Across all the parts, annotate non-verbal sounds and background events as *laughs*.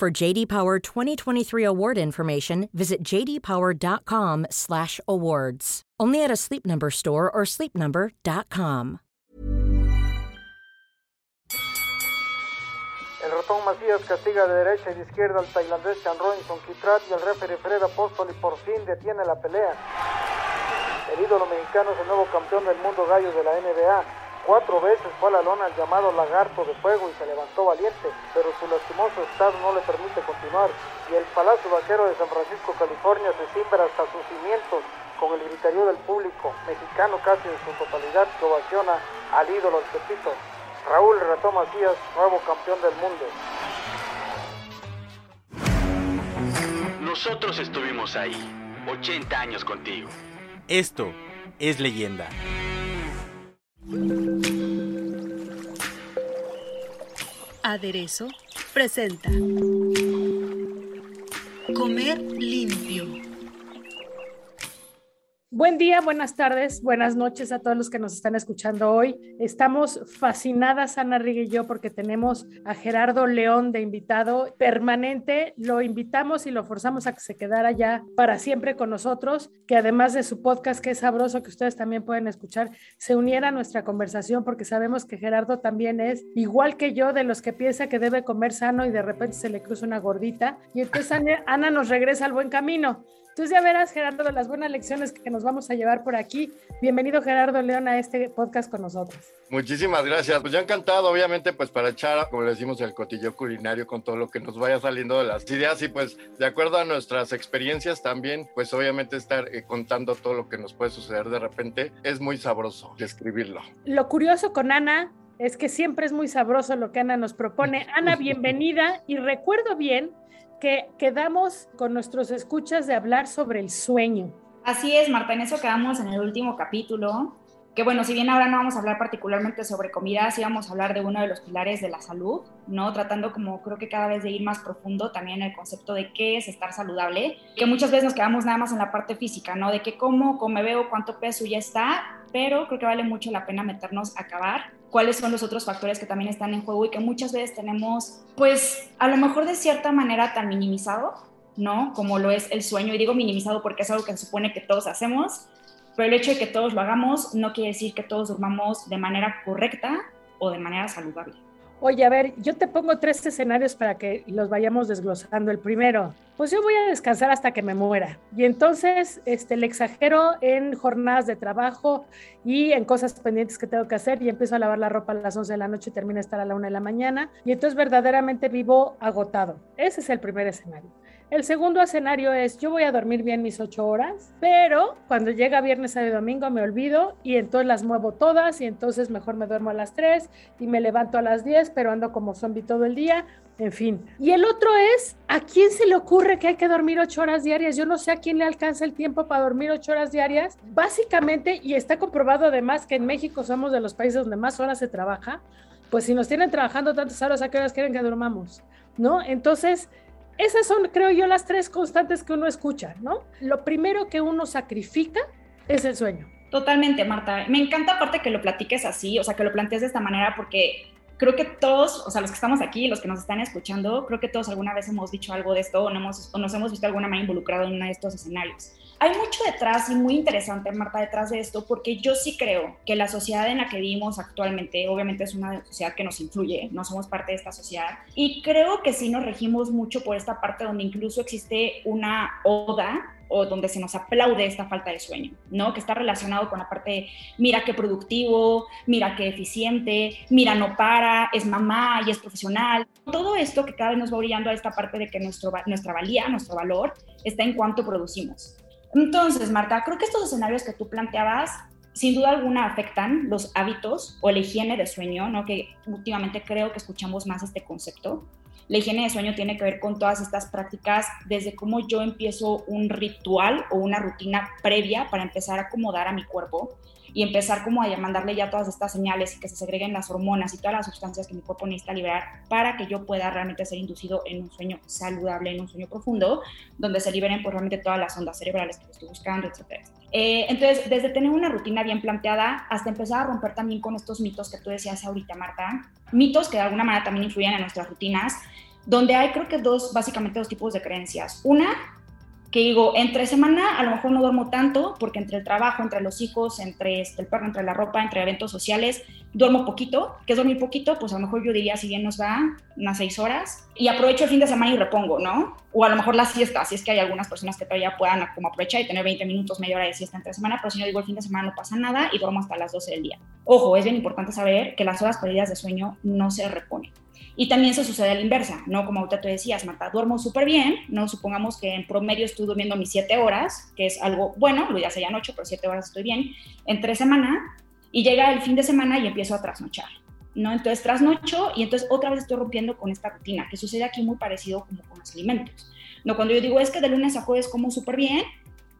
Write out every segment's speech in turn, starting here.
For JD Power 2023 award information, visit jdpower.com/awards. Only at a Sleep Number store or sleepnumber.com. El ratón Macías castiga de derecha y de izquierda al tailandés Chan Robinson Kitrat y el referee Fred Apóstol y por fin detiene la pelea. El ídolo mexicano es el nuevo campeón del mundo gallo de la NBA. Cuatro veces fue a la lona el llamado lagarto de fuego y se levantó valiente, pero su lastimoso estado no le permite continuar. Y el Palacio Vaquero de San Francisco, California, se cimbra hasta sus cimientos con el gritarío del público mexicano casi en su totalidad que ovaciona al ídolo del Pepito. Raúl Ratón Macías, nuevo campeón del mundo. Nosotros estuvimos ahí, 80 años contigo. Esto es leyenda. Aderezo presenta Comer limpio. Buen día, buenas tardes, buenas noches a todos los que nos están escuchando hoy. Estamos fascinadas, Ana Riga y yo, porque tenemos a Gerardo León de invitado permanente. Lo invitamos y lo forzamos a que se quedara ya para siempre con nosotros, que además de su podcast, que es sabroso, que ustedes también pueden escuchar, se uniera a nuestra conversación, porque sabemos que Gerardo también es, igual que yo, de los que piensa que debe comer sano y de repente se le cruza una gordita. Y entonces Ana, Ana nos regresa al buen camino. Entonces ya verás, Gerardo, las buenas lecciones que nos vamos a llevar por aquí. Bienvenido, Gerardo León, a este podcast con nosotros. Muchísimas gracias. Pues yo encantado, obviamente, pues para echar, como le decimos, el cotillo culinario con todo lo que nos vaya saliendo de las ideas y pues de acuerdo a nuestras experiencias también, pues obviamente estar eh, contando todo lo que nos puede suceder de repente es muy sabroso describirlo. Lo curioso con Ana es que siempre es muy sabroso lo que Ana nos propone. *laughs* Ana, bienvenida y recuerdo bien que quedamos con nuestros escuchas de hablar sobre el sueño. Así es, Marta, en eso quedamos en el último capítulo, que bueno, si bien ahora no vamos a hablar particularmente sobre comida, sí vamos a hablar de uno de los pilares de la salud, ¿no? Tratando como creo que cada vez de ir más profundo también el concepto de qué es estar saludable, que muchas veces nos quedamos nada más en la parte física, ¿no? De qué como, cómo me veo, cuánto peso ya está, pero creo que vale mucho la pena meternos a acabar cuáles son los otros factores que también están en juego y que muchas veces tenemos, pues a lo mejor de cierta manera tan minimizado, ¿no? Como lo es el sueño, y digo minimizado porque es algo que se supone que todos hacemos, pero el hecho de que todos lo hagamos no quiere decir que todos durmamos de manera correcta o de manera saludable. Oye, a ver, yo te pongo tres escenarios para que los vayamos desglosando. El primero, pues yo voy a descansar hasta que me muera. Y entonces este, le exagero en jornadas de trabajo y en cosas pendientes que tengo que hacer y empiezo a lavar la ropa a las 11 de la noche y termino de estar a la 1 de la mañana. Y entonces verdaderamente vivo agotado. Ese es el primer escenario. El segundo escenario es, yo voy a dormir bien mis ocho horas, pero cuando llega viernes, sábado domingo me olvido y entonces las muevo todas y entonces mejor me duermo a las 3 y me levanto a las 10, pero ando como zombie todo el día, en fin. Y el otro es, ¿a quién se le ocurre que hay que dormir ocho horas diarias? Yo no sé a quién le alcanza el tiempo para dormir ocho horas diarias. Básicamente, y está comprobado además que en México somos de los países donde más horas se trabaja, pues si nos tienen trabajando tantas horas, ¿a qué horas quieren que durmamos? ¿No? Entonces, esas son, creo yo, las tres constantes que uno escucha, ¿no? Lo primero que uno sacrifica es el sueño. Totalmente, Marta. Me encanta aparte que lo platiques así, o sea, que lo plantees de esta manera, porque creo que todos, o sea, los que estamos aquí, los que nos están escuchando, creo que todos alguna vez hemos dicho algo de esto o, hemos, o nos hemos visto alguna manera involucrado en uno de estos escenarios. Hay mucho detrás y muy interesante, Marta, detrás de esto, porque yo sí creo que la sociedad en la que vivimos actualmente, obviamente es una sociedad que nos influye, no somos parte de esta sociedad, y creo que sí nos regimos mucho por esta parte donde incluso existe una oda o donde se nos aplaude esta falta de sueño, ¿no? Que está relacionado con la parte de, mira qué productivo, mira qué eficiente, mira no para, es mamá y es profesional. Todo esto que cada vez nos va brillando a esta parte de que nuestro, nuestra valía, nuestro valor, está en cuánto producimos. Entonces, Marta, creo que estos escenarios que tú planteabas, sin duda alguna afectan los hábitos o la higiene de sueño, ¿no? Que últimamente creo que escuchamos más este concepto la higiene de sueño tiene que ver con todas estas prácticas, desde cómo yo empiezo un ritual o una rutina previa para empezar a acomodar a mi cuerpo y empezar como a mandarle ya todas estas señales y que se segreguen las hormonas y todas las sustancias que mi cuerpo necesita liberar para que yo pueda realmente ser inducido en un sueño saludable, en un sueño profundo, donde se liberen pues, realmente todas las ondas cerebrales que estoy buscando, etc. Eh, entonces, desde tener una rutina bien planteada hasta empezar a romper también con estos mitos que tú decías ahorita, Marta, mitos que de alguna manera también influyen en nuestras rutinas, donde hay creo que dos, básicamente dos tipos de creencias. Una, que digo, entre semana a lo mejor no duermo tanto, porque entre el trabajo, entre los hijos, entre este, el perro, entre la ropa, entre eventos sociales, duermo poquito. que es dormir poquito? Pues a lo mejor yo diría, si bien nos va, unas seis horas. Y aprovecho el fin de semana y repongo, ¿no? O a lo mejor la siesta, si es que hay algunas personas que todavía puedan como aprovechar y tener 20 minutos, media hora de siesta entre semana, pero si no digo el fin de semana no pasa nada y duermo hasta las 12 del día. Ojo, es bien importante saber que las horas perdidas de sueño no se reponen. Y también se sucede a la inversa, ¿no? Como ahorita tú decías, Marta, duermo súper bien, ¿no? Supongamos que en promedio estoy durmiendo mis siete horas, que es algo bueno, lo ya serían ocho, pero siete horas estoy bien, entre semana, y llega el fin de semana y empiezo a trasnochar, ¿no? Entonces trasnocho y entonces otra vez estoy rompiendo con esta rutina, que sucede aquí muy parecido como con los alimentos, ¿no? Cuando yo digo es que de lunes a jueves como súper bien,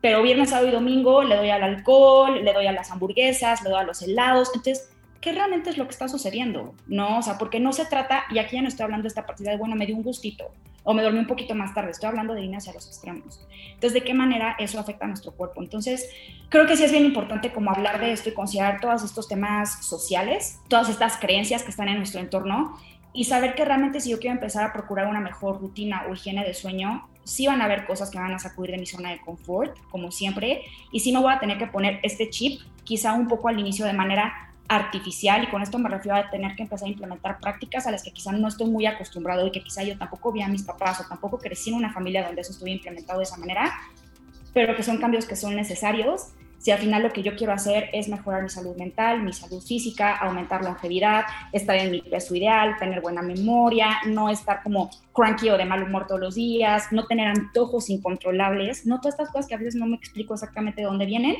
pero viernes, sábado y domingo le doy al alcohol, le doy a las hamburguesas, le doy a los helados, entonces qué realmente es lo que está sucediendo, ¿no? O sea, porque no se trata, y aquí ya no estoy hablando de esta partida de, bueno, me dio un gustito o me dormí un poquito más tarde, estoy hablando de ir hacia los extremos. Entonces, ¿de qué manera eso afecta a nuestro cuerpo? Entonces, creo que sí es bien importante como hablar de esto y considerar todos estos temas sociales, todas estas creencias que están en nuestro entorno y saber que realmente si yo quiero empezar a procurar una mejor rutina o higiene de sueño, sí van a haber cosas que van a sacudir de mi zona de confort, como siempre, y sí me voy a tener que poner este chip, quizá un poco al inicio de manera artificial y con esto me refiero a tener que empezar a implementar prácticas a las que quizá no estoy muy acostumbrado y que quizá yo tampoco vi a mis papás o tampoco crecí en una familia donde eso estuviera implementado de esa manera, pero que son cambios que son necesarios. Si al final lo que yo quiero hacer es mejorar mi salud mental, mi salud física, aumentar longevidad, estar en mi peso ideal, tener buena memoria, no estar como cranky o de mal humor todos los días, no tener antojos incontrolables, no todas estas cosas que a veces no me explico exactamente de dónde vienen,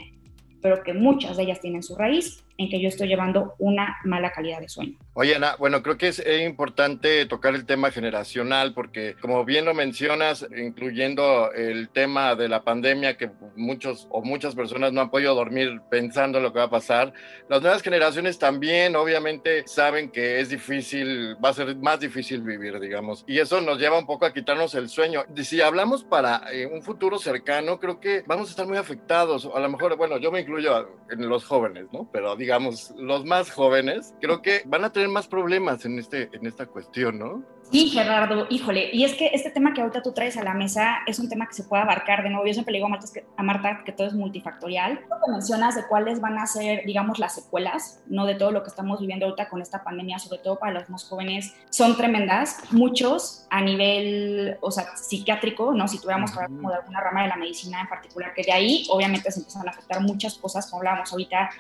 pero que muchas de ellas tienen su raíz en que yo estoy llevando una mala calidad de sueño. Oye, Ana, bueno, creo que es importante tocar el tema generacional porque, como bien lo mencionas, incluyendo el tema de la pandemia, que muchos o muchas personas no han podido dormir pensando en lo que va a pasar, las nuevas generaciones también, obviamente, saben que es difícil, va a ser más difícil vivir, digamos, y eso nos lleva un poco a quitarnos el sueño. Si hablamos para eh, un futuro cercano, creo que vamos a estar muy afectados. A lo mejor, bueno, yo me incluyo en los jóvenes, ¿no? Pero digamos, digamos, los más jóvenes, creo que van a tener más problemas en, este, en esta cuestión, ¿no? Sí, Gerardo, híjole, y es que este tema que ahorita tú traes a la mesa es un tema que se puede abarcar de nuevo. Yo siempre le digo a Marta que, a Marta que todo es multifactorial. Lo mencionas de cuáles van a ser, digamos, las secuelas, ¿no? De todo lo que estamos viviendo ahorita con esta pandemia, sobre todo para los más jóvenes, son tremendas. Muchos a nivel, o sea, psiquiátrico, ¿no? Si tuviéramos que hablar como de alguna rama de la medicina en particular, que de ahí obviamente se empiezan a afectar muchas cosas, como hablábamos ahorita,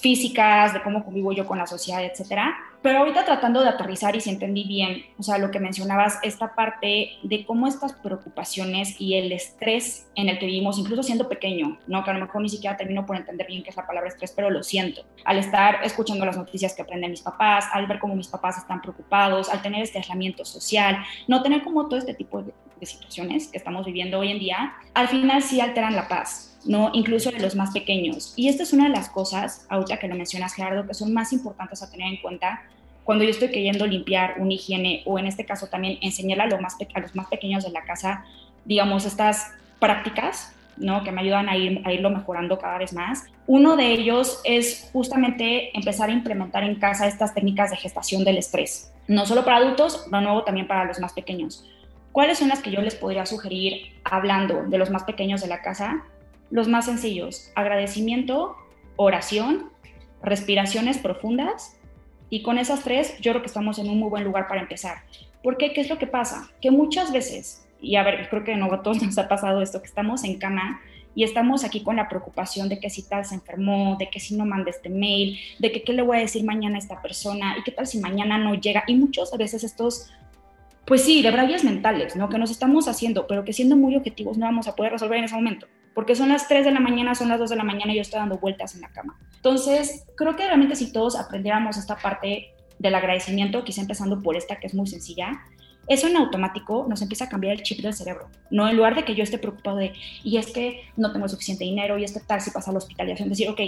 físicas, de cómo convivo yo con la sociedad, etcétera. Pero ahorita tratando de aterrizar y si entendí bien, o sea, lo que mencionabas, esta parte de cómo estas preocupaciones y el estrés en el que vivimos, incluso siendo pequeño, ¿no? Que a lo mejor ni siquiera termino por entender bien qué es la palabra estrés, pero lo siento. Al estar escuchando las noticias que aprenden mis papás, al ver cómo mis papás están preocupados, al tener este aislamiento social, no tener como todo este tipo de, de situaciones que estamos viviendo hoy en día, al final sí alteran la paz ¿no? Incluso de los más pequeños. Y esta es una de las cosas, ahorita que lo mencionas, Gerardo, que son más importantes a tener en cuenta cuando yo estoy queriendo limpiar una higiene o en este caso también enseñar a, más a los más pequeños de la casa, digamos, estas prácticas, ¿no? Que me ayudan a, ir, a irlo mejorando cada vez más. Uno de ellos es justamente empezar a implementar en casa estas técnicas de gestación del estrés, no solo para adultos, de nuevo también para los más pequeños. ¿Cuáles son las que yo les podría sugerir hablando de los más pequeños de la casa? Los más sencillos, agradecimiento, oración, respiraciones profundas y con esas tres yo creo que estamos en un muy buen lugar para empezar. ¿Por qué? ¿Qué es lo que pasa? Que muchas veces, y a ver, creo que no a todos *laughs* nos ha pasado esto, que estamos en cama y estamos aquí con la preocupación de que si tal se enfermó, de que si no manda este mail, de que qué le voy a decir mañana a esta persona y qué tal si mañana no llega. Y muchas veces estos, pues sí, de bravias mentales, ¿no? Que nos estamos haciendo, pero que siendo muy objetivos no vamos a poder resolver en ese momento porque son las 3 de la mañana, son las 2 de la mañana y yo estoy dando vueltas en la cama. Entonces, creo que realmente si todos aprendiéramos esta parte del agradecimiento, quizá empezando por esta que es muy sencilla, eso en automático nos empieza a cambiar el chip del cerebro. No en lugar de que yo esté preocupado de, y es que no tengo suficiente dinero, y es que tal si pasa a la hospitalización, decir, ok,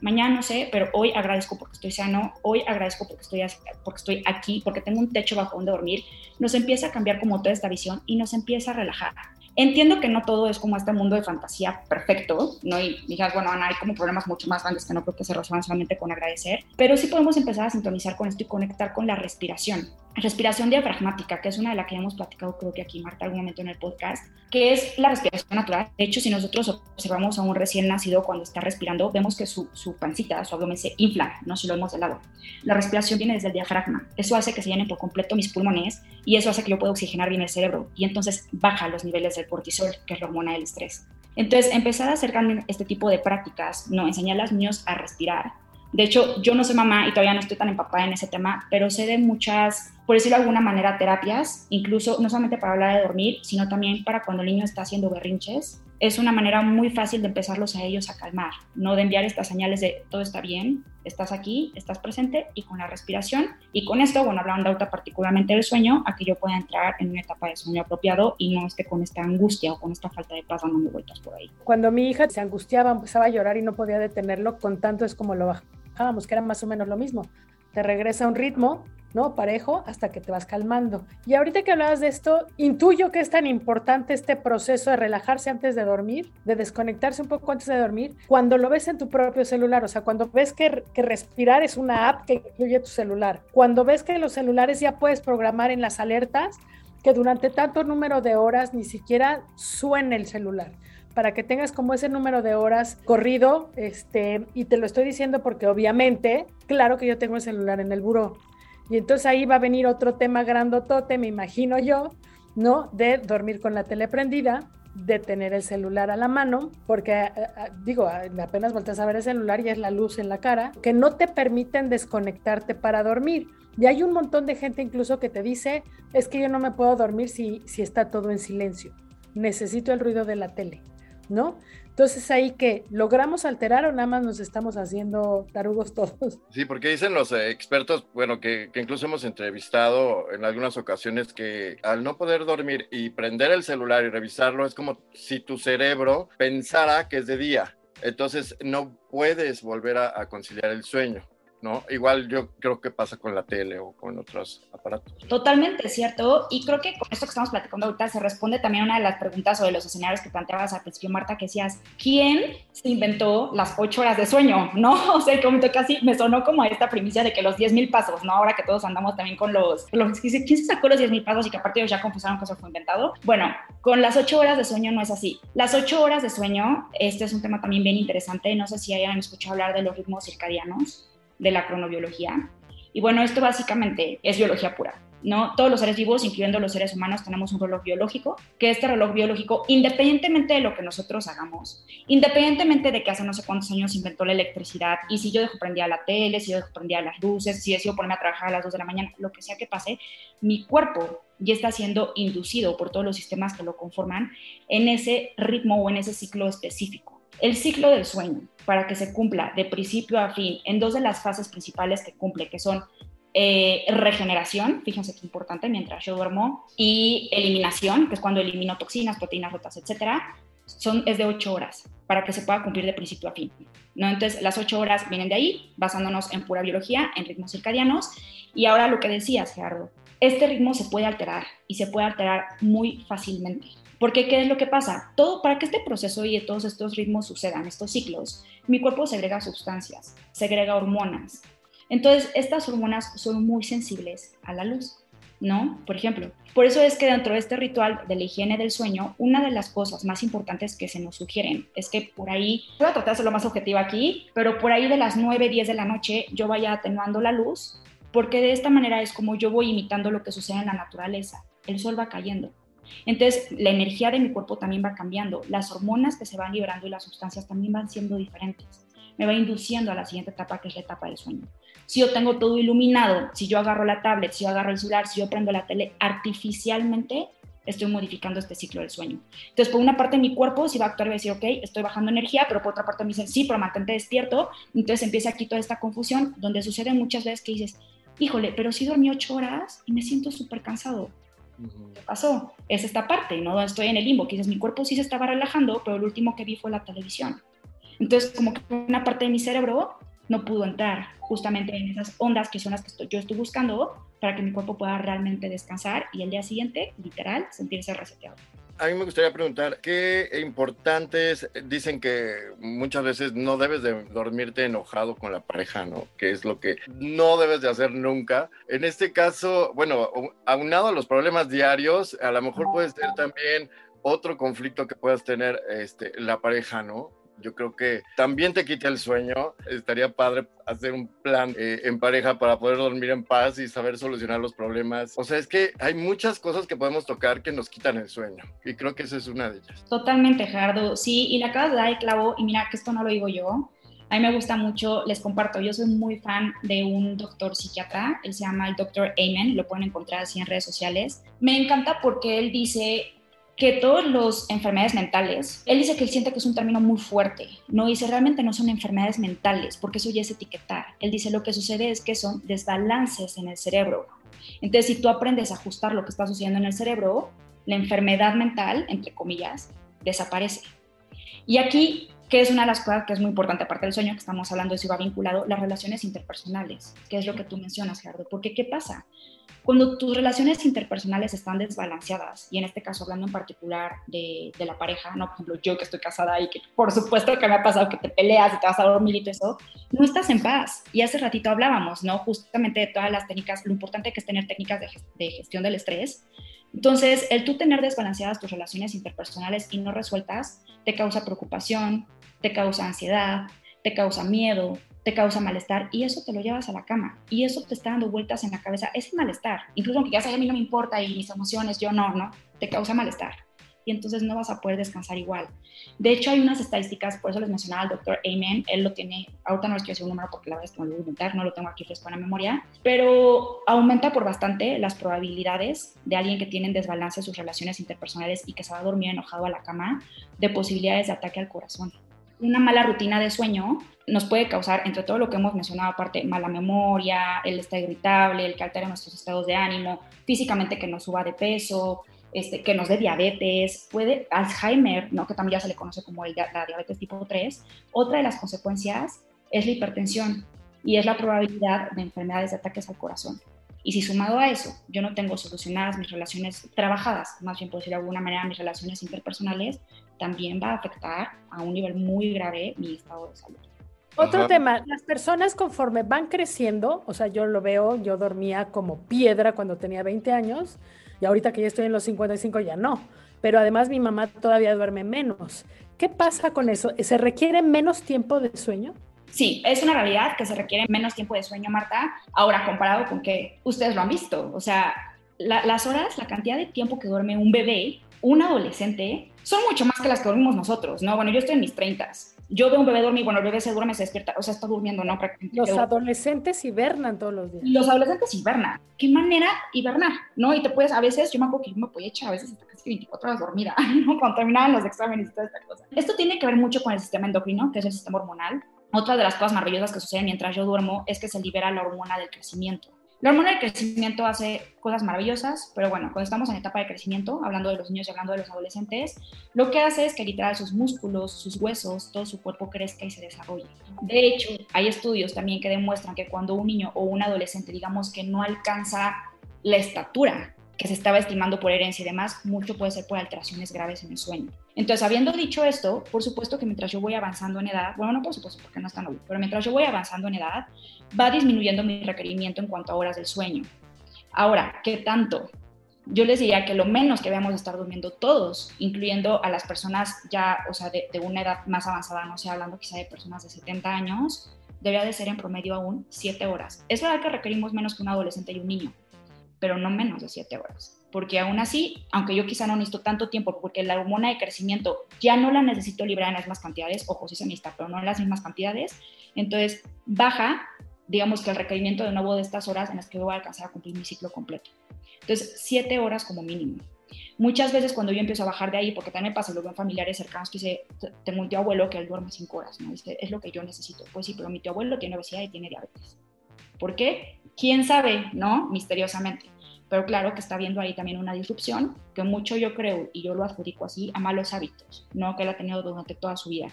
mañana no sé, pero hoy agradezco porque estoy sano, hoy agradezco porque estoy, porque estoy aquí, porque tengo un techo bajo donde dormir, nos empieza a cambiar como toda esta visión y nos empieza a relajar. Entiendo que no todo es como este mundo de fantasía perfecto, ¿no? Y digas, bueno, Ana, hay como problemas mucho más grandes que no creo que se resuelvan solamente con agradecer, pero sí podemos empezar a sintonizar con esto y conectar con la respiración. Respiración diafragmática, que es una de las que hemos platicado creo que aquí, Marta, algún momento en el podcast, que es la respiración natural. De hecho, si nosotros observamos a un recién nacido cuando está respirando, vemos que su, pancita, su abdomen se infla, ¿no? Si lo vemos de lado. La respiración viene desde el diafragma. Eso hace que se llenen por completo mis pulmones y eso hace que yo pueda oxigenar bien el cerebro y entonces baja los niveles del cortisol, que es la hormona del estrés. Entonces, empezar a hacer este tipo de prácticas, no enseñar a los niños a respirar. De hecho, yo no soy mamá y todavía no estoy tan empapada en ese tema, pero sé de muchas, por decirlo de alguna manera, terapias, incluso no solamente para hablar de dormir, sino también para cuando el niño está haciendo berrinches, es una manera muy fácil de empezarlos a ellos a calmar, no de enviar estas señales de todo está bien, estás aquí, estás presente y con la respiración. Y con esto, bueno, hablando ahorita particularmente del sueño, a que yo pueda entrar en una etapa de sueño apropiado y no esté con esta angustia o con esta falta de paz dándome vueltas por ahí. Cuando mi hija se angustiaba, empezaba a llorar y no podía detenerlo, con tanto es como lo bajábamos, que era más o menos lo mismo. Te regresa un ritmo ¿no? Parejo hasta que te vas calmando. Y ahorita que hablabas de esto, intuyo que es tan importante este proceso de relajarse antes de dormir, de desconectarse un poco antes de dormir, cuando lo ves en tu propio celular, o sea, cuando ves que, que respirar es una app que incluye tu celular, cuando ves que los celulares ya puedes programar en las alertas que durante tanto número de horas ni siquiera suene el celular para que tengas como ese número de horas corrido, este, y te lo estoy diciendo porque obviamente, claro que yo tengo el celular en el buró, y entonces ahí va a venir otro tema grandotote, me imagino yo, ¿no? De dormir con la tele prendida, de tener el celular a la mano, porque eh, eh, digo, apenas volteas a ver el celular y es la luz en la cara, que no te permiten desconectarte para dormir. Y hay un montón de gente incluso que te dice, es que yo no me puedo dormir si, si está todo en silencio, necesito el ruido de la tele, ¿no? Entonces ahí que logramos alterar o nada más nos estamos haciendo tarugos todos. Sí, porque dicen los eh, expertos, bueno, que, incluso hemos entrevistado en algunas ocasiones que al no poder dormir y prender el celular y revisarlo es como si tu cerebro pensara que es de día. Entonces no puedes volver a conciliar el sueño. ¿No? Igual yo creo que pasa con la tele o con otros aparatos. Totalmente cierto. Y creo que con esto que estamos platicando ahorita se responde también una de las preguntas o de los escenarios que planteabas al principio, Marta, que decías, ¿quién se inventó las ocho horas de sueño? *laughs* ¿No? O sea, como casi me sonó como a esta primicia de que los 10 mil pasos, ¿no? Ahora que todos andamos también con los, los ¿quién se sacó los 10 mil pasos y que aparte ellos ya confesaron que eso fue inventado? Bueno, con las ocho horas de sueño no es así. Las ocho horas de sueño, este es un tema también bien interesante. No sé si hayan escuchado hablar de los ritmos circadianos de la cronobiología. Y bueno, esto básicamente es biología pura. ¿no? Todos los seres vivos, incluyendo los seres humanos, tenemos un reloj biológico, que este reloj biológico, independientemente de lo que nosotros hagamos, independientemente de que hace no sé cuántos años inventó la electricidad, y si yo dejo prendida la tele, si yo dejo prendida las luces, si decido ponerme a trabajar a las 2 de la mañana, lo que sea que pase, mi cuerpo ya está siendo inducido por todos los sistemas que lo conforman en ese ritmo o en ese ciclo específico. El ciclo del sueño, para que se cumpla de principio a fin en dos de las fases principales que cumple, que son eh, regeneración, fíjense qué importante, mientras yo duermo, y eliminación, que es cuando elimino toxinas, proteínas rotas, etcétera, son, es de ocho horas para que se pueda cumplir de principio a fin. ¿no? Entonces, las ocho horas vienen de ahí, basándonos en pura biología, en ritmos circadianos. Y ahora lo que decías, Gerardo, este ritmo se puede alterar y se puede alterar muy fácilmente. Porque, ¿qué es lo que pasa? Todo, para que este proceso y todos estos ritmos sucedan, estos ciclos, mi cuerpo segrega sustancias, segrega hormonas. Entonces, estas hormonas son muy sensibles a la luz, ¿no? Por ejemplo, por eso es que dentro de este ritual de la higiene del sueño, una de las cosas más importantes que se nos sugieren es que por ahí, voy a tratar de ser lo más objetiva aquí, pero por ahí de las 9, 10 de la noche yo vaya atenuando la luz, porque de esta manera es como yo voy imitando lo que sucede en la naturaleza. El sol va cayendo, entonces, la energía de mi cuerpo también va cambiando, las hormonas que se van liberando y las sustancias también van siendo diferentes. Me va induciendo a la siguiente etapa, que es la etapa del sueño. Si yo tengo todo iluminado, si yo agarro la tablet, si yo agarro el celular, si yo prendo la tele, artificialmente estoy modificando este ciclo del sueño. Entonces, por una parte, mi cuerpo sí va a actuar y va a decir, ok, estoy bajando energía, pero por otra parte me dicen, sí, pero mantente despierto. Entonces empieza aquí toda esta confusión, donde sucede muchas veces que dices, híjole, pero sí dormí ocho horas y me siento súper cansado ¿Qué pasó? Es esta parte, ¿no? Estoy en el limbo, que dices, mi cuerpo sí se estaba relajando, pero lo último que vi fue la televisión. Entonces, como que una parte de mi cerebro no pudo entrar justamente en esas ondas que son las que yo estoy buscando para que mi cuerpo pueda realmente descansar y el día siguiente, literal, sentirse reseteado. A mí me gustaría preguntar, ¿qué importantes dicen que muchas veces no debes de dormirte enojado con la pareja, ¿no? Que es lo que no debes de hacer nunca. En este caso, bueno, aunado a los problemas diarios, a lo mejor puede ser también otro conflicto que puedas tener este, la pareja, ¿no? Yo creo que también te quita el sueño. Estaría padre hacer un plan eh, en pareja para poder dormir en paz y saber solucionar los problemas. O sea, es que hay muchas cosas que podemos tocar que nos quitan el sueño y creo que esa es una de ellas. Totalmente, Gerardo. Sí, y le acabas de dar el clavo y mira que esto no lo digo yo. A mí me gusta mucho, les comparto, yo soy muy fan de un doctor psiquiatra, él se llama el doctor Amen, lo pueden encontrar así en redes sociales. Me encanta porque él dice que todas las enfermedades mentales, él dice que él siente que es un término muy fuerte, no dice realmente no son enfermedades mentales, porque eso ya es etiquetar. Él dice lo que sucede es que son desbalances en el cerebro. Entonces, si tú aprendes a ajustar lo que está sucediendo en el cerebro, la enfermedad mental, entre comillas, desaparece. Y aquí, que es una de las cosas que es muy importante, aparte del sueño que estamos hablando, eso va vinculado, las relaciones interpersonales, que es lo que tú mencionas, Gerardo. Porque, ¿qué pasa? Cuando tus relaciones interpersonales están desbalanceadas, y en este caso hablando en particular de, de, la pareja, no, por ejemplo, yo que estoy casada y que por supuesto que me ha pasado que te peleas y te vas a dormir y todo eso, no estás en paz. Y hace ratito hablábamos, ¿no? Justamente de todas las técnicas, lo importante que es tener técnicas de, de gestión del estrés. Entonces, el tú tener desbalanceadas tus relaciones interpersonales y no resueltas, te causa preocupación, te causa ansiedad, te causa miedo, te causa malestar y eso te lo llevas a la cama y eso te está dando vueltas en la cabeza, ese malestar, incluso aunque ya sabes a mí no me importa y mis emociones, yo no, no, te causa malestar. Y entonces no vas a poder descansar igual. De hecho, hay unas estadísticas, por eso les mencionaba al doctor Amen, él lo tiene, ahorita no les quiero decir un número porque la verdad es que me lo voy a inventar, no lo tengo aquí fresco en la memoria, pero aumenta por bastante las probabilidades de alguien que tiene en desbalance sus relaciones interpersonales y que se va a dormir enojado a la cama, de posibilidades de ataque al corazón una mala rutina de sueño nos puede causar, entre todo lo que hemos mencionado aparte, mala memoria, el estar irritable, el que altere nuestros estados de ánimo, físicamente que nos suba de peso, este, que nos dé diabetes, puede Alzheimer, ¿no? que también ya se le conoce como el, la diabetes tipo 3. Otra de las consecuencias es la hipertensión y es la probabilidad de enfermedades de ataques al corazón. Y si sumado a eso, yo no tengo solucionadas mis relaciones trabajadas, más bien por decir de alguna manera mis relaciones interpersonales, también va a afectar a un nivel muy grave mi estado de salud. Otro tema, las personas conforme van creciendo, o sea, yo lo veo, yo dormía como piedra cuando tenía 20 años y ahorita que ya estoy en los 55 ya no, pero además mi mamá todavía duerme menos. ¿Qué pasa con eso? ¿Se requiere menos tiempo de sueño? Sí, es una realidad que se requiere menos tiempo de sueño, Marta. Ahora, comparado con que ustedes lo han visto, o sea, las horas, la cantidad de tiempo que duerme un bebé, un adolescente, son mucho más que las que dormimos nosotros, ¿no? Bueno, yo estoy en mis 30 yo veo un bebé dormir, bueno, el bebé se duerme, se despierta, o sea, está durmiendo, ¿no? Los adolescentes hibernan todos los días. Los adolescentes hibernan. ¿Qué manera hibernar? ¿No? Y te puedes, a veces, yo me acuerdo que yo me podía echar a veces hasta casi 24 horas dormida, *laughs* ¿no? Cuando terminaban los exámenes y toda esta cosa. Esto tiene que ver mucho con el sistema endocrino, que es el sistema hormonal. Otra de las cosas maravillosas que suceden mientras yo duermo es que se libera la hormona del crecimiento. La hormona del crecimiento hace cosas maravillosas, pero bueno, cuando estamos en etapa de crecimiento, hablando de los niños y hablando de los adolescentes, lo que hace es que literal sus músculos, sus huesos, todo su cuerpo crezca y se desarrolle. De hecho, hay estudios también que demuestran que cuando un niño o un adolescente, digamos que no alcanza la estatura que se estaba estimando por herencia y demás, mucho puede ser por alteraciones graves en el sueño. Entonces, habiendo dicho esto, por supuesto que mientras yo voy avanzando en edad, bueno, no por supuesto porque no es tan obvio, pero mientras yo voy avanzando en edad, va disminuyendo mi requerimiento en cuanto a horas del sueño. Ahora, ¿qué tanto? Yo les diría que lo menos que debemos estar durmiendo todos, incluyendo a las personas ya, o sea, de, una edad más avanzada, no sé, hablando quizá de personas de 70 años, debería de ser en promedio aún 7 horas. Es verdad que requerimos menos que un adolescente y un niño, pero no menos de 7 horas. Porque aún así, aunque yo quizá no necesito tanto tiempo, porque la hormona de crecimiento ya no la necesito liberar en las mismas cantidades, ojo, sí se necesita, pero no en las mismas cantidades, entonces baja, digamos que el requerimiento de nuevo de estas horas en las que voy a alcanzar a cumplir mi ciclo completo. Entonces, 7 horas como mínimo. Muchas veces cuando yo empiezo a bajar de ahí, porque también me pasa, lo veo en familiares cercanos que dice, tengo un tío abuelo que él duerme 5 horas, ¿no? Dice, es lo que yo necesito. Pues sí, pero mi tío abuelo tiene obesidad y tiene diabetes. ¿Por qué? quién sabe, ¿no? Misteriosamente. Pero claro que está viendo ahí también una disrupción, que mucho yo creo, y yo lo adjudico así, a malos hábitos, ¿no? Que él ha tenido durante toda su vida.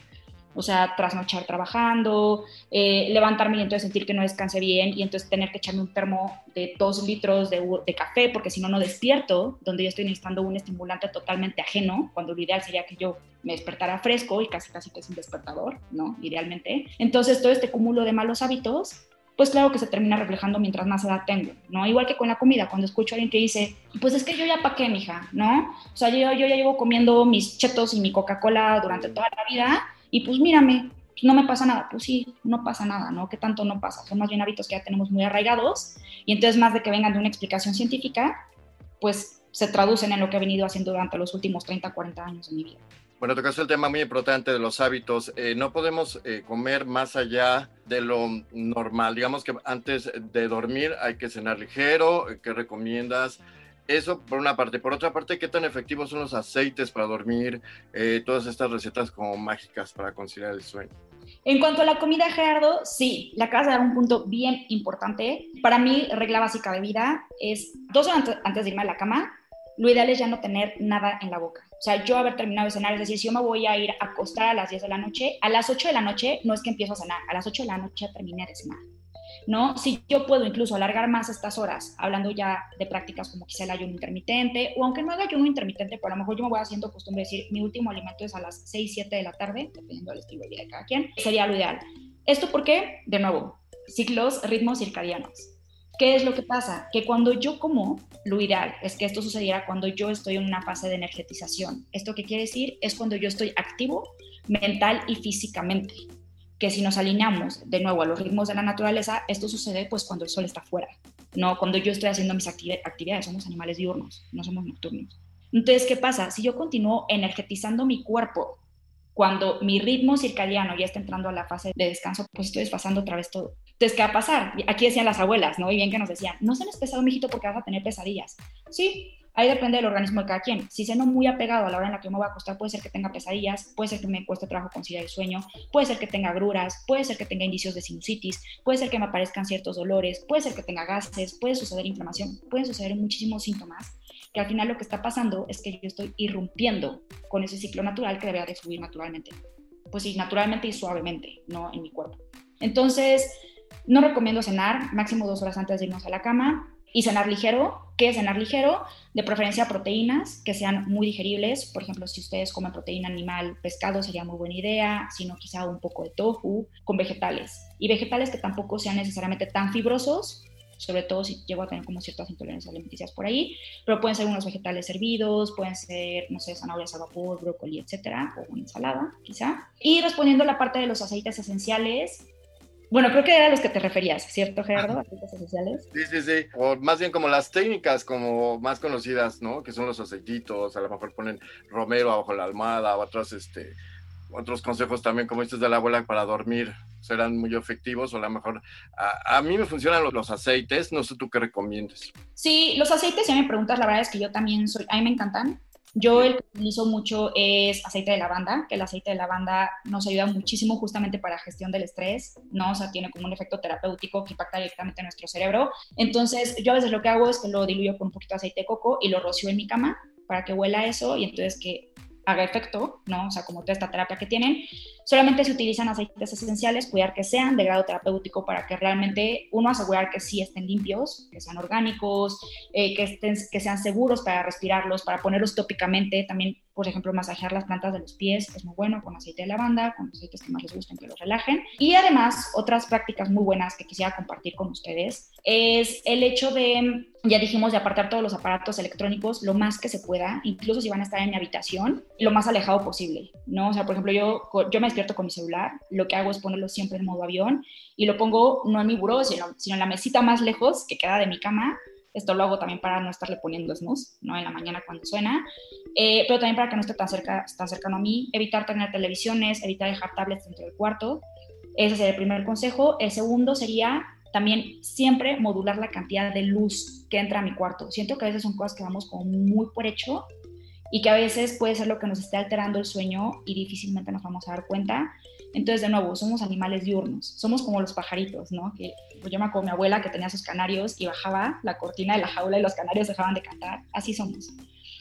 O sea, trasnochar trabajando, eh, levantarme y entonces sentir que no descanse bien y entonces tener que echarme un termo de dos litros de, de café porque si no, no despierto, donde yo estoy necesitando un estimulante totalmente ajeno, cuando lo ideal sería que yo me despertara fresco y casi casi que es un despertador, ¿no? Idealmente. Entonces, todo este cúmulo de malos hábitos pues claro que se termina reflejando mientras más edad tengo, ¿no? Igual que con la comida, cuando escucho a alguien que dice, pues es que yo ya pa' qué, mija, ¿no? O sea, yo, yo ya llevo comiendo mis chetos y mi Coca-Cola durante toda la vida y pues mírame, pues no me pasa nada. Pues sí, no pasa nada, ¿no? ¿Qué tanto no pasa? Son más bien hábitos que ya tenemos muy arraigados y entonces más de que vengan de una explicación científica, pues se traducen en lo que he venido haciendo durante los últimos 30, 40 años de mi vida. Bueno, tocaste el tema muy importante de los hábitos. Eh, no podemos eh, comer más allá de lo normal. Digamos que antes de dormir hay que cenar ligero. ¿Qué recomiendas? Eso por una parte. Por otra parte, ¿qué tan efectivos son los aceites para dormir? Eh, todas estas recetas como mágicas para conciliar el sueño. En cuanto a la comida, Gerardo, sí, le acabas de dar un punto bien importante. Para mí, regla básica de vida es dos horas antes de irme a la cama, lo ideal es ya no tener nada en la boca. O sea, yo haber terminado de cenar, es decir, si yo me voy a ir a acostar a las 10 de la noche, a las 8 de la noche no es que empiezo a cenar, a las 8 de la noche terminé de cenar. ¿No? Si yo puedo incluso alargar más estas horas, hablando ya de prácticas como quizá el ayuno intermitente, o aunque no haga ayuno intermitente, pero a lo mejor yo me voy haciendo costumbre de decir, mi último alimento es a las 6, 7 de la tarde, dependiendo del estilo de vida de cada quien, sería lo ideal. ¿Esto por qué? De nuevo, ciclos, ritmos circadianos ¿Qué es lo que pasa? Que cuando yo como, lo ideal es que esto sucediera cuando yo estoy en una fase de energetización. ¿Esto qué quiere decir? Es cuando yo estoy activo mental y físicamente. Que si nos alineamos de nuevo a los ritmos de la naturaleza, esto sucede pues cuando el sol está fuera, no cuando yo estoy haciendo mis actividades. Somos animales diurnos, no somos nocturnos. Entonces, ¿qué pasa? Si yo continúo energetizando mi cuerpo cuando mi ritmo circadiano ya está entrando a la fase de descanso, pues estoy desfasando otra vez todo. Entonces, ¿qué va a pasar? Aquí decían las abuelas, ¿no? Y bien que nos decían, no seas pesado, mijito, porque vas a tener pesadillas. Sí, ahí depende del organismo de cada quien. Si se no muy apegado a la hora en la que me voy a acostar, puede ser que tenga pesadillas, puede ser que me cueste trabajo conciliar el sueño, puede ser que tenga agruras, puede ser que tenga indicios de sinusitis, puede ser que me aparezcan ciertos dolores, puede ser que tenga gases, puede suceder inflamación, pueden suceder muchísimos síntomas que al final lo que está pasando es que yo estoy irrumpiendo con ese ciclo natural que debería de fluir naturalmente. Pues sí, naturalmente y suavemente, no en mi cuerpo. Entonces, no recomiendo cenar, máximo dos horas antes de irnos a la cama. Y cenar ligero, ¿qué es cenar ligero? De preferencia proteínas que sean muy digeribles. Por ejemplo, si ustedes comen proteína animal, pescado sería muy buena idea, sino quizá un poco de tofu con vegetales. Y vegetales que tampoco sean necesariamente tan fibrosos, sobre todo si llego a tener como ciertas intolerancias alimenticias por ahí, pero pueden ser unos vegetales hervidos, pueden ser, no sé, zanahorias a vapor, brócoli, etcétera, o una ensalada, quizá. Y respondiendo a la parte de los aceites esenciales, bueno, creo que eran los que te referías, ¿cierto, Gerardo? Sí, sí, sí. O más bien como las técnicas como más conocidas, ¿no? Que son los aceititos, a lo mejor ponen romero abajo la almohada, o otros, este, otros consejos también, como dices de la abuela, para dormir serán muy efectivos o a lo mejor a, a, mí me funcionan los, los, aceites, no sé tú qué recomiendes. Sí, los aceites, si me preguntas, la verdad es que yo también soy, a mí me encantan. Yo el que utilizo mucho es aceite de lavanda, que el aceite de lavanda nos ayuda muchísimo justamente para gestión del estrés, ¿no? O sea, tiene como un efecto terapéutico que impacta directamente en nuestro cerebro. Entonces, yo a veces lo que hago es que lo diluyo con un poquito de aceite de coco y lo rocío en mi cama para que huela eso y entonces que haga efecto, ¿no? O sea, como toda esta terapia que tienen. Solamente se utilizan aceites esenciales, cuidar que sean de grado terapéutico para que realmente uno asegurar que sí estén limpios, que sean orgánicos, eh, que, estén, que sean seguros para respirarlos, para ponerlos tópicamente. También, por ejemplo, masajear las plantas de los pies es muy bueno con aceite de lavanda, con aceites que más les gusten, que los relajen. Y además, otras prácticas muy buenas que quisiera compartir con ustedes es el hecho de, ya dijimos, de apartar todos los aparatos electrónicos lo más que se pueda, incluso si van a estar en mi habitación, lo más alejado posible, ¿no? O sea, por ejemplo, yo, yo me despierto con mi celular, lo que hago es ponerlo siempre en modo avión y lo pongo no en mi buró, sino, sino en la mesita más lejos que queda de mi cama. Esto lo hago también para no estarle poniendo snooze, ¿no? En la mañana cuando suena, eh, pero también para que no esté tan, cerca, tan cercano a mí, evitar tener televisiones, evitar dejar tablets dentro del cuarto. Ese sería el primer consejo. El segundo sería también siempre modular la cantidad de luz que entra a mi cuarto. Siento que a veces son cosas que vamos como muy por hecho y que a veces puede ser lo que nos esté alterando el sueño y difícilmente nos vamos a dar cuenta. Entonces, de nuevo, somos animales diurnos, somos como los pajaritos, ¿no? Que pues, yo me acuerdo mi abuela que tenía sus canarios y bajaba la cortina de la jaula y los canarios dejaban de cantar, así somos.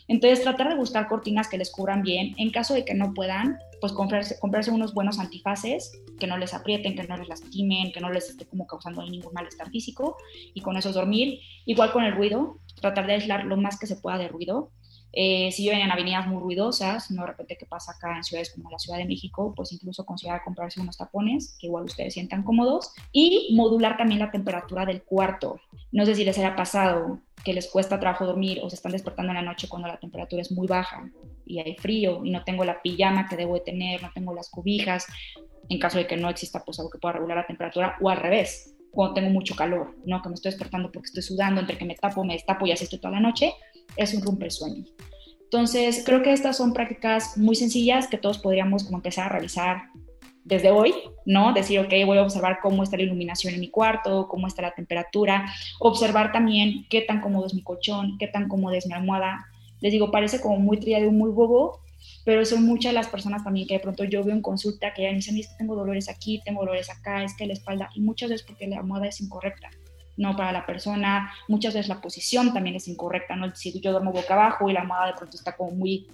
Entonces, tratar de buscar cortinas que les cubran bien. En caso de que no puedan, pues comprarse, comprarse unos buenos antifaces que no les aprieten, que no les lastimen, que no les esté como causando ningún malestar físico y con eso dormir. Igual con el ruido, tratar de aislar lo más que se pueda de ruido. Eh, si viven en avenidas muy ruidosas, no de repente que pasa acá en ciudades como la Ciudad de México, pues incluso considerar comprarse unos tapones que igual ustedes sientan cómodos y modular también la temperatura del cuarto. No sé si les haya pasado que les cuesta trabajo dormir o se están despertando en la noche cuando la temperatura es muy baja y hay frío y no tengo la pijama que debo de tener, no tengo las cobijas, en caso de que no exista pues algo que pueda regular la temperatura o al revés, cuando tengo mucho calor, ¿no? Que me estoy despertando porque estoy sudando, entre que me tapo, me destapo y así estoy toda la noche, es un romper sueño. Entonces, creo que estas son prácticas muy sencillas que todos podríamos como empezar a realizar desde hoy, ¿no? Decir, ok, voy a observar cómo está la iluminación en mi cuarto, cómo está la temperatura, observar también qué tan cómodo es mi colchón, qué tan cómoda es mi almohada. Les digo, parece como muy triado muy bobo, pero son muchas las personas también que de pronto yo veo en consulta que ya me dicen, es que tengo dolores aquí, tengo dolores acá, es que la espalda, y muchas veces porque la almohada es incorrecta no para la persona. Muchas veces la posición también es incorrecta, ¿no? Si yo duermo boca abajo y la almohada de pronto está como muy,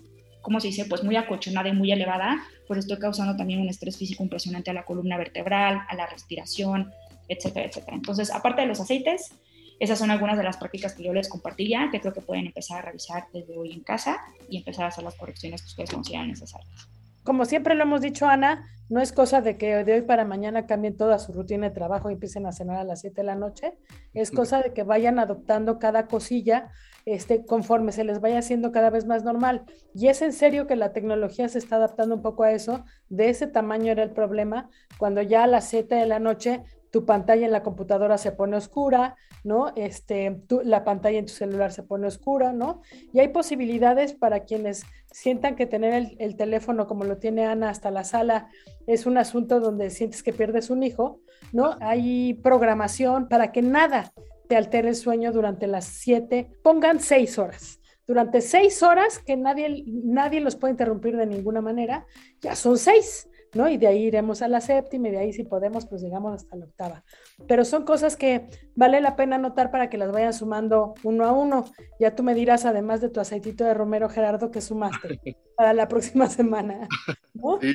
¿cómo se dice? Pues muy acolchonada y muy elevada, pues estoy causando también un estrés físico impresionante a la columna vertebral, a la respiración, etcétera, etcétera. Entonces, aparte de los aceites, esas son algunas de las prácticas que yo les compartiría, que creo que pueden empezar a revisar desde hoy en casa y empezar a hacer las correcciones que ustedes consideran necesarias como siempre lo hemos dicho, Ana, no es cosa de que de hoy para mañana cambien toda su rutina de trabajo y empiecen a cenar a las 7 de la noche. Es cosa de que vayan adoptando cada cosilla este, conforme se les vaya haciendo cada vez más normal. Y es en serio que la tecnología se está adaptando un poco a eso. De ese tamaño era el problema cuando ya a las 7 de la noche tu pantalla en la computadora se pone oscura, ¿no? Este, la pantalla en tu celular se pone oscura, ¿no? Y hay posibilidades para quienes sientan que tener el, teléfono como lo tiene Ana hasta la sala es un asunto donde sientes que pierdes un hijo, ¿no? Hay programación para que nada te altere el sueño durante las siete, pongan seis horas. Durante seis horas que nadie, nadie los puede interrumpir de ninguna manera, ya son seis. ¿No? Y de ahí iremos a la séptima y de ahí si podemos, pues llegamos hasta la octava. Pero son cosas que vale la pena notar para que las vayan sumando uno a uno. Ya tú me dirás, además de tu aceitito de romero, Gerardo, que sumaste *laughs* para la próxima semana. *laughs* Sí,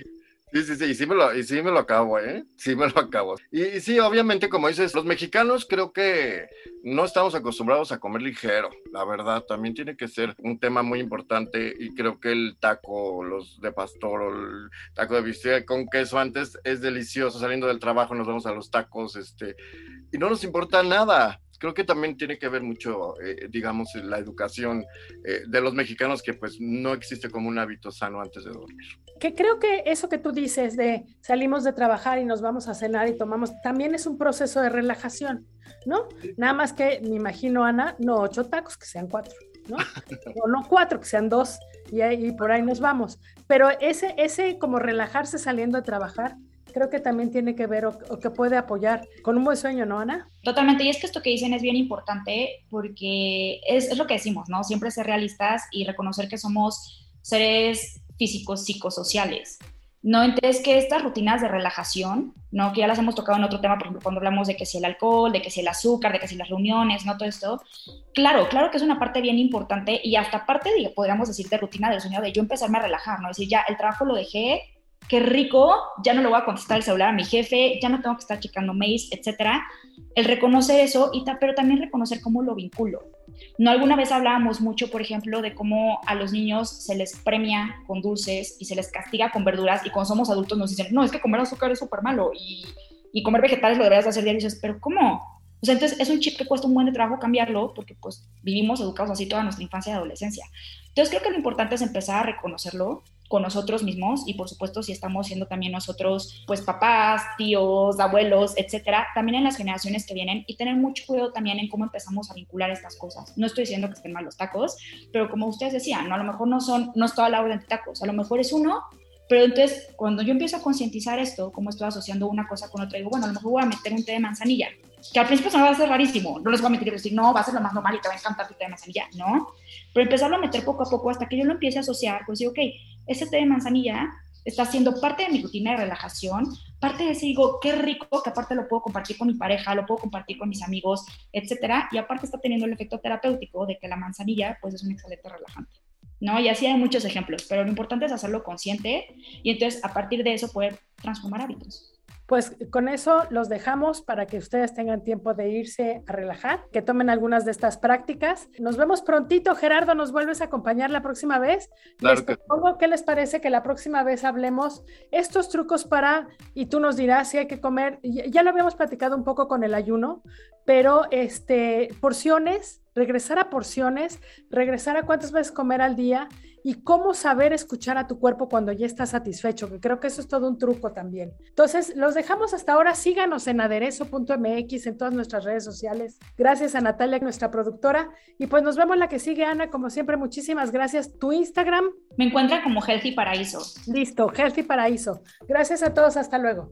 sí, sí, y sí me lo, y sí me lo acabo, ¿eh? Sí me lo acabo. Y, sí, obviamente, como dices, los mexicanos creo que no estamos acostumbrados a comer ligero, la verdad, también tiene que ser un tema muy importante y creo que el taco, los de pastor o el taco de bistec con queso antes es delicioso, saliendo del trabajo nos vamos a los tacos, este, y no nos importa nada, creo que también tiene que ver mucho, eh, digamos, la educación eh, de los mexicanos, que pues no existe como un hábito sano antes de dormir. Que creo que eso que tú dices de salimos de trabajar y nos vamos a cenar y tomamos, también es un proceso de relajación, ¿no? Nada más que, me imagino, Ana, no ocho tacos, que sean cuatro. ¿no? *laughs* O no cuatro, que sean dos, y, ahí, por ahí nos vamos. Pero ese, ese como relajarse saliendo de trabajar, creo que también tiene que ver o, que puede apoyar con un buen sueño, ¿no, Ana? Totalmente, y es que esto que dicen es bien importante porque es, es lo que decimos, ¿no? Siempre ser realistas y reconocer que somos seres físicos psicosociales. No, entonces que estas rutinas de relajación, ¿no? Que ya las hemos tocado en otro tema, por ejemplo, cuando hablamos de que si el alcohol, de que si el azúcar, de que si las reuniones, ¿no? Todo esto. Claro, claro que es una parte bien importante y hasta parte, de, podríamos decir, de rutina del sueño, de yo empezarme a relajar, ¿no? Es decir, ya el trabajo lo dejé, qué rico, ya no le voy a contestar el celular a mi jefe, ya no tengo que estar checando mails, etcétera. El reconocer eso, y pero también reconocer cómo lo vinculo. No alguna vez hablábamos mucho, por ejemplo, de cómo a los niños se les premia con dulces y se les castiga con verduras y cuando somos adultos nos dicen, no, es que comer azúcar es súper malo y, y, comer vegetales lo deberías hacer diario. Y dices, pero ¿cómo? O sea, entonces es un chip que cuesta un buen de trabajo cambiarlo porque pues vivimos educados así toda nuestra infancia y adolescencia. Entonces creo que lo importante es empezar a reconocerlo, con nosotros mismos y por supuesto si estamos siendo también nosotros pues papás, tíos, abuelos, etcétera, también en las generaciones que vienen y tener mucho cuidado también en cómo empezamos a vincular estas cosas. No estoy diciendo que estén mal los tacos, pero como ustedes decían, ¿no? a lo mejor no son no es toda la orden de tacos, a lo mejor es uno, pero entonces cuando yo empiezo a concientizar esto, como estoy asociando una cosa con otra, digo, bueno, a lo mejor voy a meter un té de manzanilla que al principio se me va a hacer rarísimo, no les voy a mentir y decir, no, va a ser lo más normal y te va a encantar tu té de manzanilla, no, pero empezarlo a meter poco a poco hasta que yo lo empiece a asociar, pues digo, ok, ese té de manzanilla está siendo parte de mi rutina de relajación, parte de ese digo, qué rico que aparte lo puedo compartir con mi pareja, lo puedo compartir con mis amigos, etcétera, y aparte está teniendo el efecto terapéutico de que la manzanilla pues es un excelente relajante. ¿No? Y así hay muchos ejemplos, pero lo importante es hacerlo consciente y entonces a partir de eso poder transformar hábitos. Pues con eso los dejamos para que ustedes tengan tiempo de irse a relajar, que tomen algunas de estas prácticas. Nos vemos prontito, Gerardo, ¿nos vuelves a acompañar la próxima vez? Claro que... ¿Qué les parece que la próxima vez hablemos estos trucos para, y tú nos dirás si hay que comer, ya lo habíamos platicado un poco con el ayuno, pero este, porciones, regresar a porciones, regresar a cuántas veces comer al día y cómo saber escuchar a tu cuerpo cuando ya estás satisfecho, que creo que eso es todo un truco también. Entonces, los dejamos hasta ahora. Síganos en aderezo.mx en todas nuestras redes sociales. Gracias a Natalia, nuestra productora. Y pues nos vemos la que sigue, Ana. Como siempre, muchísimas gracias. Tu Instagram. Me encuentra como Healthy Paraíso. Listo, Healthy Paraíso. Gracias a todos. Hasta luego.